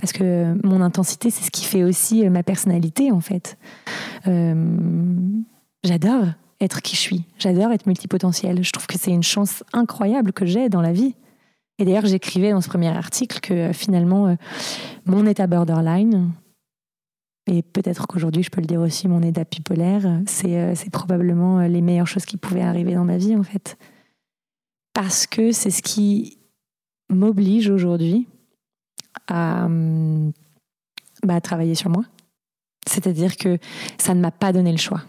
parce que mon intensité c'est ce qui fait aussi euh, ma personnalité en fait. j'adore être qui je suis, j'adore être multipotentiel. Je trouve que c'est une chance incroyable que j'ai dans la vie. Et d'ailleurs, j'écrivais dans ce premier article que finalement, mon état borderline, et peut-être qu'aujourd'hui, je peux le dire aussi, mon état bipolaire, c'est, euh, probablement euh, les meilleures choses qui pouvaient arriver dans ma vie, en fait. Parce que c'est ce qui m'oblige aujourd'hui à, bah, travailler sur moi. C'est-à-dire que ça ne m'a pas donné le choix.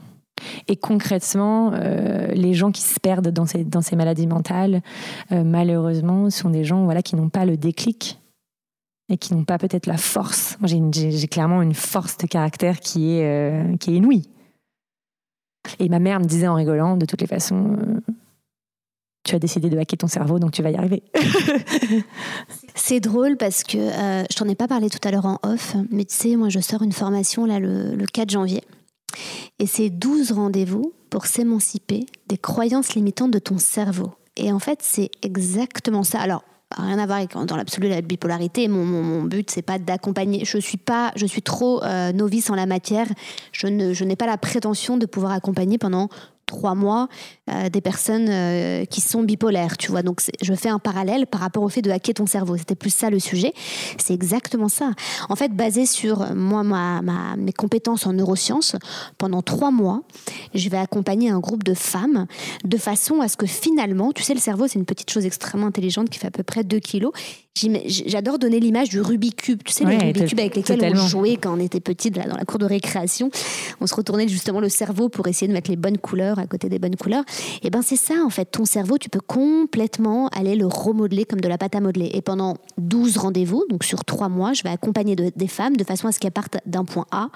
Et concrètement, euh, les gens qui se perdent dans ces, maladies mentales, malheureusement, sont des gens voilà, qui n'ont pas le déclic et qui n'ont pas peut-être la force. J'ai clairement une force de caractère qui est, euh, qui est inouïe. Et ma mère me disait en rigolant, de toutes les façons, euh, tu as décidé de hacker ton cerveau, donc tu vas y arriver. C'est drôle parce que euh, je t'en ai pas parlé tout à l'heure en off, mais tu sais, moi je sors une formation là le, le 4 janvier. Et c'est 12 rendez-vous pour s'émanciper des croyances limitantes de ton cerveau. Et en fait, c'est exactement ça. Alors, rien à voir avec dans l'absolu la bipolarité. Mon, mon, mon but c'est pas d'accompagner. Je suis pas, je suis trop euh, novice en la matière. Je je n'ai pas la prétention de pouvoir accompagner pendant trois mois euh, des personnes euh, qui sont bipolaires, tu vois. Donc je fais un parallèle par rapport au fait de hacker ton cerveau. C'était plus ça le sujet. C'est exactement ça. En fait, basé sur moi, ma, ma, mes compétences en neurosciences, pendant trois mois, je vais accompagner un groupe de femmes de façon à ce que finalement, tu sais, le cerveau, c'est une petite chose extrêmement intelligente qui fait à peu près 2 kilos. J'adore donner l'image du Rubik's Cube. Tu sais, les Rubik's Cube avec lesquels on jouait quand on était petite là, dans la cour de récréation. On se retournait justement le cerveau pour essayer de mettre les bonnes couleurs à côté des bonnes couleurs. Et ben c'est ça, en fait. Ton cerveau, tu peux complètement aller le remodeler comme de la pâte à modeler. Et pendant 12 rendez-vous, donc sur 3 mois, je vais accompagner des femmes de façon à ce qu'elles partent d'un point A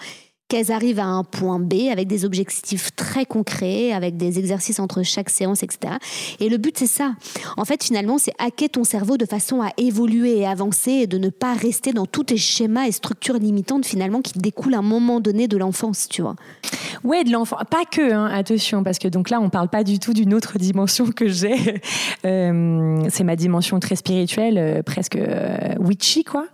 qu'elles arrivent à un point B avec des objectifs très concrets, avec des exercices entre chaque séance, etc. Et le but, c'est ça. En fait, finalement, c'est hacker ton cerveau de façon à évoluer et avancer et de ne pas rester dans tous tes schémas et structures limitantes, finalement, qui découlent à un moment donné de l'enfance, tu vois. Ouais, de l'enfant. Pas que, hein, attention, parce que donc là, on parle pas du tout d'une autre dimension que j'ai. Euh, c'est ma dimension très spirituelle, euh, presque euh, witchy, quoi.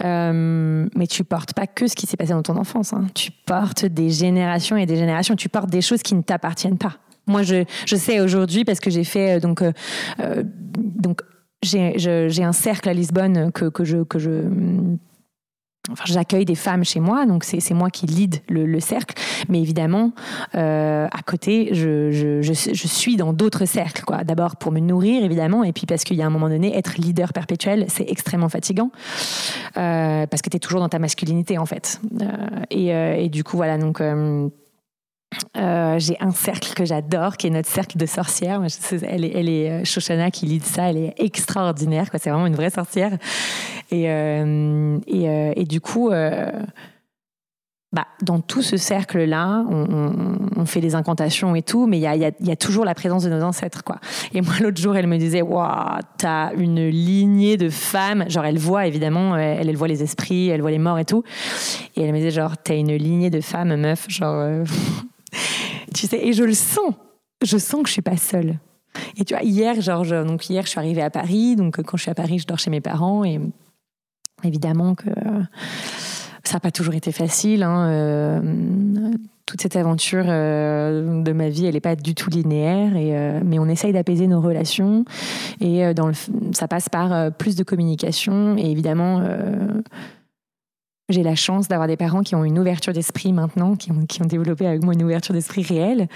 mais tu portes pas que ce qui s'est passé dans ton enfance. Hein tu portes des générations et des générations, tu portes des choses qui ne t'appartiennent pas. Moi, je, je sais aujourd'hui, parce que j'ai fait, euh, donc, euh, euh, j'ai un cercle à Lisbonne que, que je, que je Enfin, j'accueille des femmes chez moi, donc c'est moi qui lead le, cercle. Mais évidemment, euh, à côté, je, je, je, suis dans d'autres cercles. quoi. D'abord pour me nourrir, évidemment, et puis parce qu'il y a un moment donné, être leader perpétuel, c'est extrêmement fatigant. Euh, parce que tu es toujours dans ta masculinité, en fait. Euh, et, et, du coup, voilà, donc euh, j'ai un cercle que j'adore, qui est notre cercle de sorcières. Elle est, euh, Shoshana qui lit ça, elle est extraordinaire. C'est vraiment une vraie sorcière. Et, euh, et, du coup, bah, dans tout ce cercle-là, on, fait des incantations et tout, mais il y a, y a, toujours la présence de nos ancêtres. quoi. Et moi, l'autre jour, elle me disait Waouh, t'as une lignée de femmes. Genre, elle voit évidemment, elle, elle voit les esprits, elle voit les morts et tout. Et elle me disait Genre, t'as une lignée de femmes, meuf. Genre tu sais, et je le sens. je sens que je suis pas seule. Et tu vois, hier, genre, donc hier, je suis arrivée à Paris. Donc, quand je suis à Paris, je dors chez mes parents. Et évidemment que ça n'a pas toujours été facile. Hein, euh, toute cette aventure euh, de ma vie, elle n'est pas du tout linéaire. Et, euh, mais on essaye d'apaiser nos relations. Et dans le, ça passe par plus de communication. Et évidemment j'ai la chance d'avoir des parents qui ont une ouverture d'esprit maintenant, qui ont, développé avec moi une ouverture d'esprit réelle.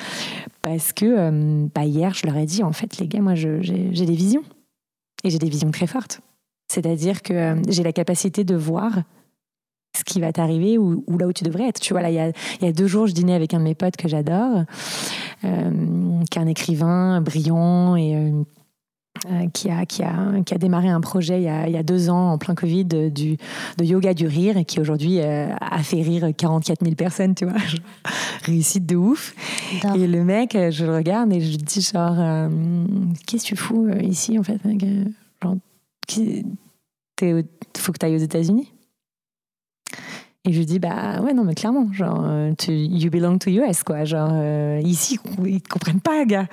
Parce que euh, bah hier, je leur ai dit, en fait, les gars, moi, j'ai des visions. Et j'ai des visions très fortes. C'est-à-dire que euh, j'ai la capacité de voir ce qui va t'arriver ou, là où tu devrais être. Tu vois, là, il y a, deux jours, je dînais avec un de mes potes que j'adore, euh, qui est un écrivain brillant et euh, qui, a, qui, a, qui a démarré un projet il y a, il y a deux ans en plein Covid de, du, de yoga du rire et qui aujourd'hui euh, a fait rire 44 000 personnes, tu vois. Réussite de ouf. Et le mec, euh, je le regarde et je lui dis genre, qu'est-ce que tu fous ici en fait genre, faut que tu ailles aux États-Unis. Et je lui dis, bah ouais, non, mais clairement, genre, tu, you belong to US, quoi. Genre, ici, ils te comprennent pas, gars.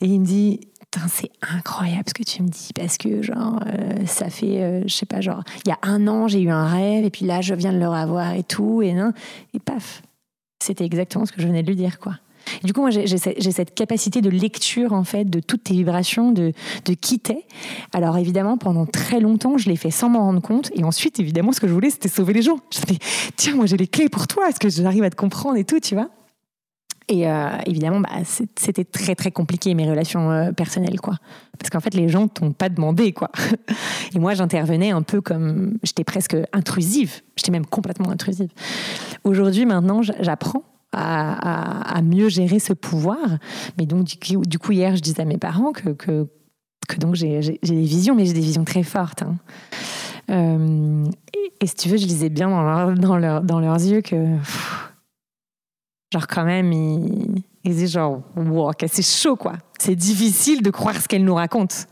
Et il me dit, c'est incroyable ce que tu me dis parce que genre euh, ça fait euh, je sais pas genre il y a un an j'ai eu un rêve et puis là je viens de le revoir et tout et non paf. C'était exactement ce que je venais de lui dire quoi. Du coup moi j'ai cette capacité de lecture en fait de toutes tes vibrations de de qui t'es. Alors évidemment pendant très longtemps je l'ai fait sans m'en rendre compte et ensuite évidemment ce que je voulais c'était sauver les gens. Je me tiens moi j'ai les clés pour toi est-ce que j'arrive à te comprendre et tout tu vois? Et euh, évidemment, bah, c'était très très compliqué mes relations euh, personnelles, quoi. Parce qu'en fait, les gens t'ont pas demandé, quoi. Et moi, j'intervenais un peu comme, j'étais presque intrusive. J'étais même complètement intrusive. Aujourd'hui, maintenant, j'apprends à, mieux gérer ce pouvoir. Mais donc, du coup, hier, je disais à mes parents que, que, donc j'ai des visions, mais j'ai des visions très fortes. Hein. Euh, et, si tu veux, je lisais bien dans, dans, leur, dans leurs yeux que genre quand même, il, il dit genre, wow, c'est chaud quoi. C'est difficile de croire ce qu'elle nous raconte.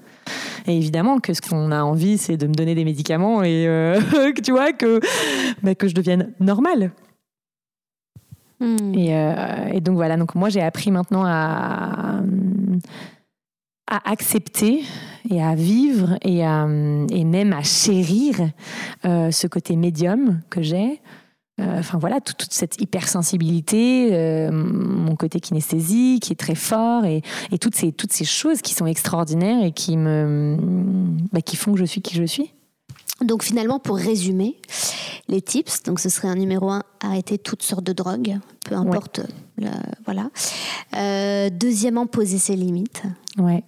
Et évidemment que ce qu'on a envie, c'est de me donner des médicaments et euh, que tu vois que, bah, que je devienne normale. Hmm. Et, euh, et, donc voilà, donc moi j'ai appris maintenant à, à accepter et à vivre et, à, et même à chérir euh, ce côté médium que j'ai. Euh, enfin voilà, toute, cette hypersensibilité, euh, mon côté kinesthésie qui est très fort et, toutes, ces, toutes ces choses qui sont extraordinaires et qui, me, bah, qui font que je suis qui je suis. Donc finalement, pour résumer, les tips, donc ce serait un numéro un, arrêter toutes sortes de drogues, peu importe. voilà. Euh, deuxièmement, poser ses limites. Ouais.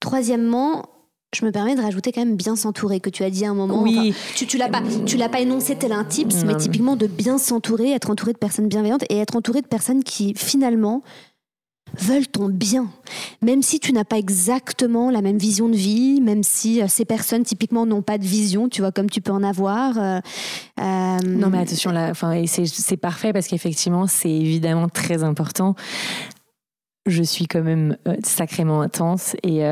Troisièmement, je me permets de rajouter quand même bien s'entourer que tu as dit à un moment. Oui. tu, tu l'as pas, tu l'as pas énoncé tel un tips, mais typiquement de bien s'entourer, être entouré de personnes bienveillantes et être entouré de personnes qui finalement veulent ton bien. Même si tu n'as pas exactement la même vision de vie, même si euh, ces personnes typiquement n'ont pas de vision, tu vois, comme tu peux en avoir. Euh, euh, non mais attention là, c'est parfait parce qu'effectivement c'est évidemment très important. Je suis quand même sacrément intense et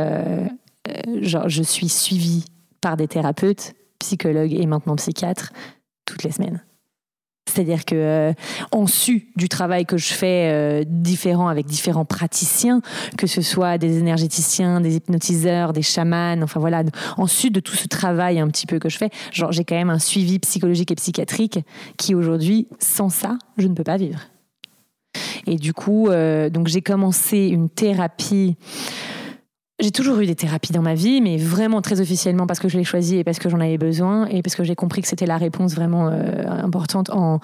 genre, je suis suivie par des thérapeutes, psychologues et maintenant psychiatres toutes les semaines. C'est-à-dire que euh, en su du travail que je fais euh, différent avec différents praticiens, que ce soit des énergéticiens, des hypnotiseurs, des chamans, enfin voilà, en su de tout ce travail un petit peu que je fais, genre j'ai quand même un suivi psychologique et psychiatrique qui aujourd'hui, sans ça, je ne peux pas vivre. Et du coup, donc j'ai commencé une thérapie j'ai toujours eu des thérapies dans ma vie, mais vraiment très officiellement parce que je l'ai choisi et parce que j'en avais besoin et parce que j'ai compris que c'était la réponse vraiment euh, importante en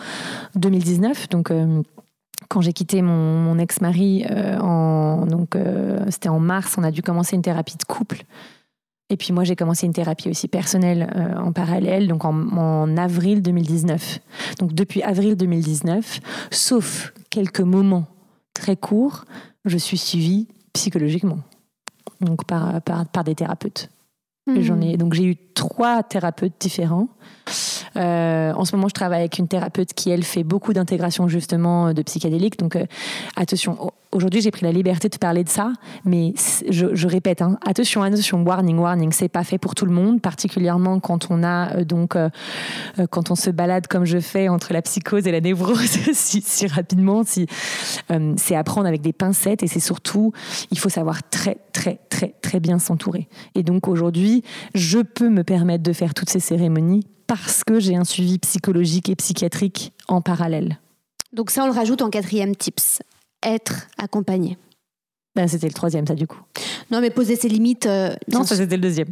2019. Donc, euh, quand j'ai quitté mon, ex-mari, euh, donc c'était en mars, on a dû commencer une thérapie de couple. Et puis moi, j'ai commencé une thérapie aussi personnelle en parallèle, donc en, avril 2019. Donc depuis avril 2019, sauf quelques moments très courts, je suis suivie psychologiquement donc par, par, des thérapeutes. Hmm. J'en ai donc j'ai eu trois thérapeutes différents. Euh, en ce moment, je travaille avec une thérapeute qui, elle, fait beaucoup d'intégration justement de psychédéliques. Donc, euh, attention, aujourd'hui, j'ai pris la liberté de parler de ça, mais je, répète, hein, attention, attention, warning, warning, c'est pas fait pour tout le monde, particulièrement quand on a euh, donc quand on se balade comme je fais entre la psychose et la névrose si, rapidement. Si, c'est apprendre avec des pincettes et c'est surtout, il faut savoir très, très, très, très bien s'entourer. Et donc aujourd'hui, je peux me permettre de faire toutes ces cérémonies parce que j'ai un suivi psychologique et psychiatrique en parallèle. Donc ça, on le rajoute en quatrième tips, être accompagné. Ben, c'était le troisième, ça, du coup. Non, mais poser ses limites. Euh, non, ça, c'était le deuxième.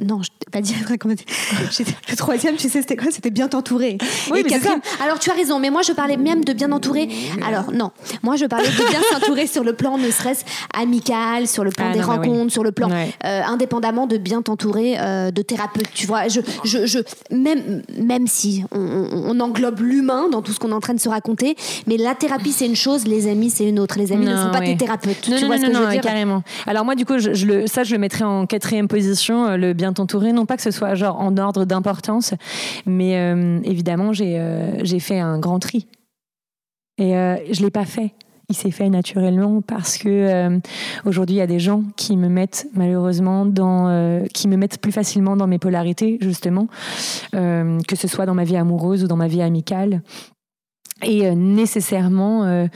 Non, je t'ai pas dit Le troisième, tu sais, c'était quoi C'était bien t'entourer. Oui, mais Alors, tu as raison, mais moi, je parlais même de bien entourer. Alors, non, moi, je parlais de bien s'entourer sur le plan, ne serait-ce amical, sur le plan ah, des rencontres, sur le plan euh, indépendamment de bien t'entourer euh, de thérapeutes. Tu vois, je, je, je, même, même si on, englobe l'humain dans tout ce qu'on est en train de se raconter, mais la thérapie, c'est une chose, les amis, c'est une autre. Les amis ne sont pas tes thérapeutes. Non, tu non, vois non, ce que je veux dire carrément. Alors, moi, du coup, je, le, ça, je le mettrais en quatrième position, euh, le bien t'entourer. Non pas que ce soit genre en ordre d'importance, mais euh, évidemment, j'ai euh, j'ai fait un grand tri. Et euh, je l'ai pas fait. Il s'est fait naturellement parce que aujourd'hui il y a des gens qui me mettent malheureusement dans, qui me mettent plus facilement dans mes polarités justement, que ce soit dans ma vie amoureuse ou dans ma vie amicale. Et nécessairement,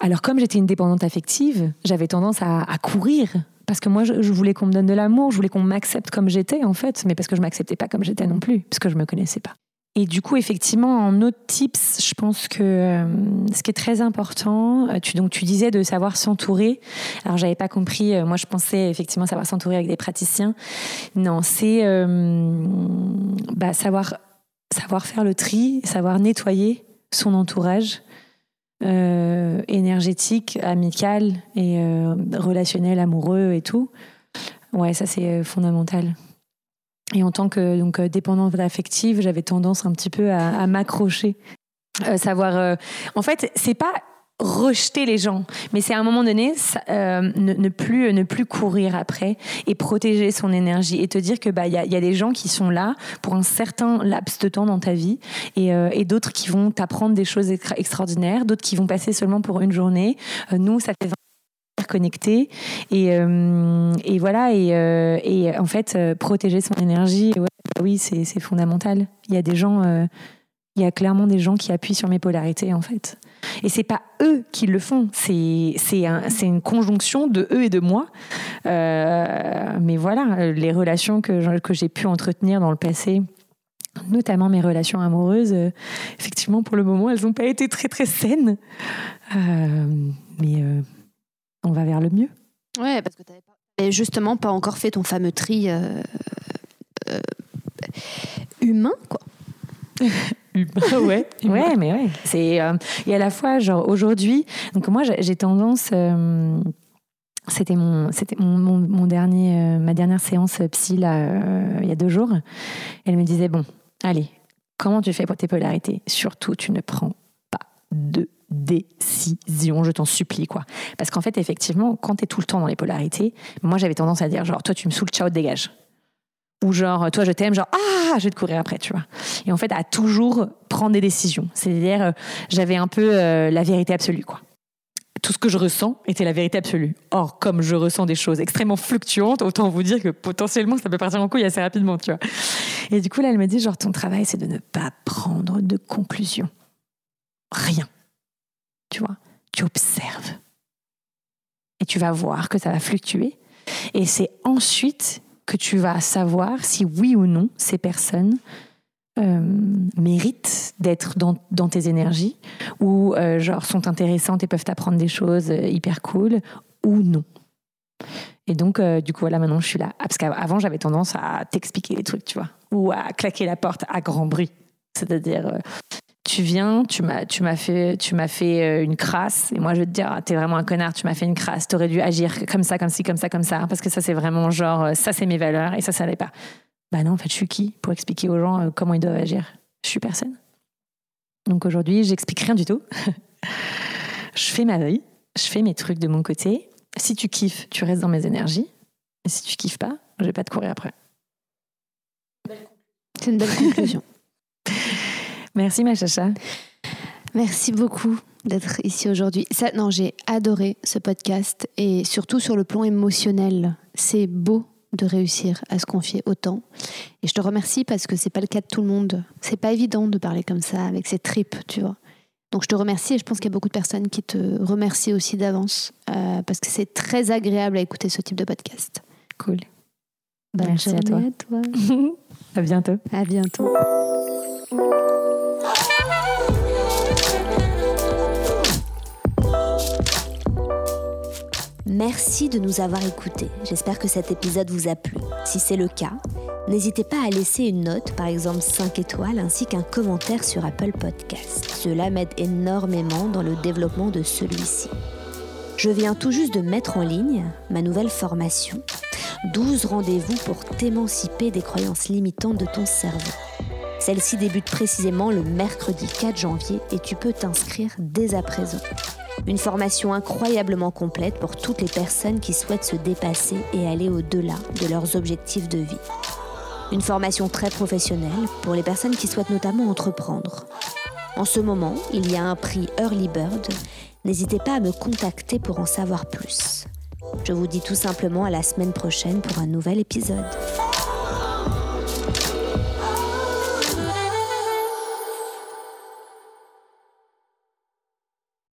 alors comme j'étais une dépendante affective, j'avais tendance à courir parce que moi, je, voulais qu'on me donne de l'amour, je voulais qu'on m'accepte comme j'étais, en fait, mais parce que je m'acceptais pas comme j'étais non plus, parce que je me connaissais pas. Et du coup, effectivement, en autres tips, je pense que euh, ce qui est très important, euh, tu, donc tu disais de savoir s'entourer. Alors, j'avais pas compris. Euh, moi, je pensais effectivement savoir s'entourer avec des praticiens. Non, c'est bah, savoir savoir faire le tri, savoir nettoyer son entourage euh, énergétique, amical et euh, relationnel, amoureux et tout. Ouais, ça c'est euh, fondamental. Et en tant que donc dépendante affective, j'avais tendance un petit peu à m'accrocher, savoir. en fait, c'est pas rejeter les gens. Mais c'est à un moment donné, euh, ne, plus, ne plus courir après et protéger son énergie et te dire que bah il y a, y a, des gens qui sont là pour un certain laps de temps dans ta vie et, euh, et d'autres qui vont t'apprendre des choses extraordinaires, d'autres qui vont passer seulement pour une journée. Euh, nous, ça fait 20 connectés et, et voilà et, et en fait protéger son énergie ouais, oui c'est fondamental il y a des gens il y a clairement des gens qui appuient sur mes polarités en fait et c'est pas eux qui le font, c'est c'est un, une conjonction de eux et de moi. Euh, mais voilà, les relations que que j'ai pu entretenir dans le passé, notamment mes relations amoureuses, euh, effectivement, pour le moment, elles n'ont pas été très très saines. Euh, mais on va vers le mieux. Ouais, parce que tu n'avais justement pas encore fait ton fameux tri humain, quoi. ouais, ouais, mais ouais. C'est euh, et à la fois genre aujourd'hui. Donc moi j'ai tendance. Euh, c'était mon, c'était mon, mon, dernier, euh, ma dernière séance psy là, il y a deux jours. Elle me disait bon, allez, comment tu fais pour tes polarités Surtout, tu ne prends pas de décision, je t'en supplie quoi. Parce qu'en fait, effectivement, quand tu es tout le temps dans les polarités, moi j'avais tendance à dire genre toi tu me saoules, ciao, dégage ou genre toi je t'aime genre ah je vais te courir après tu vois. Et en fait à toujours prendre des décisions. C'est-à-dire euh, j'avais un peu euh, la vérité absolue quoi. Tout ce que je ressens était la vérité absolue. Or comme je ressens des choses extrêmement fluctuantes autant vous dire que potentiellement ça peut partir en couille assez rapidement tu vois. Et du coup là elle me dit genre ton travail c'est de ne pas prendre de conclusion rien. Tu vois. Tu observes. Et tu vas voir que ça va fluctuer. Et c'est ensuite que tu vas savoir si oui ou non ces personnes euh, méritent d'être dans, tes énergies ou euh, genre sont intéressantes et peuvent t'apprendre des choses euh, hyper cool ou non. Et donc, du coup, voilà, maintenant je suis là. Ah, parce qu'avant, j'avais tendance à t'expliquer les trucs, tu vois, ou à claquer la porte à grand bruit. C'est-à-dire, tu viens, tu m'as, tu m'as fait, tu m'as fait euh, une crasse, et moi je vais te dire, ah, t'es vraiment un connard, tu m'as fait une crasse, t'aurais dû agir comme ça, comme ci, comme ça, comme ça, parce que ça c'est vraiment genre, euh, ça c'est mes valeurs, et ça ça l'est pas. Bah non, en fait, je suis qui pour expliquer aux gens euh, comment ils doivent agir? Je suis personne. Donc aujourd'hui, j'explique rien du tout. je fais ma vie, je fais mes trucs de mon côté. Si tu kiffes, tu restes dans mes énergies. Et si tu kiffes pas, je vais pas te courir après. C'est une belle conclusion. Merci ma chacha. Merci beaucoup d'être ici aujourd'hui. Ça, non, j'ai adoré ce podcast et surtout sur le plan émotionnel. C'est beau de réussir à se confier autant. Et je te remercie parce que c'est pas le cas de tout le monde. C'est pas évident de parler comme ça avec ses tripes, tu vois. Donc je te remercie et je pense qu'il y a beaucoup de personnes qui te remercient aussi d'avance euh, parce que c'est très agréable à écouter ce type de podcast. Cool. Bonne Merci à toi. à toi. À bientôt. À bientôt. Merci de nous avoir écoutés. J'espère que cet épisode vous a plu. Si c'est le cas, n'hésitez pas à laisser une note, par exemple 5 étoiles, ainsi qu'un commentaire sur Apple Podcast. Cela m'aide énormément dans le développement de celui-ci. Je viens tout juste de mettre en ligne ma nouvelle formation 12 rendez-vous pour t'émanciper des croyances limitantes de ton cerveau. Celle-ci débute précisément le mercredi 4 janvier et tu peux t'inscrire dès à présent. Une formation incroyablement complète pour toutes les personnes qui souhaitent se dépasser et aller au-delà de leurs objectifs de vie. Une formation très professionnelle pour les personnes qui souhaitent notamment entreprendre. En ce moment, il y a un prix Early Bird. N'hésitez pas à me contacter pour en savoir plus. Je vous dis tout simplement à la semaine prochaine pour un nouvel épisode.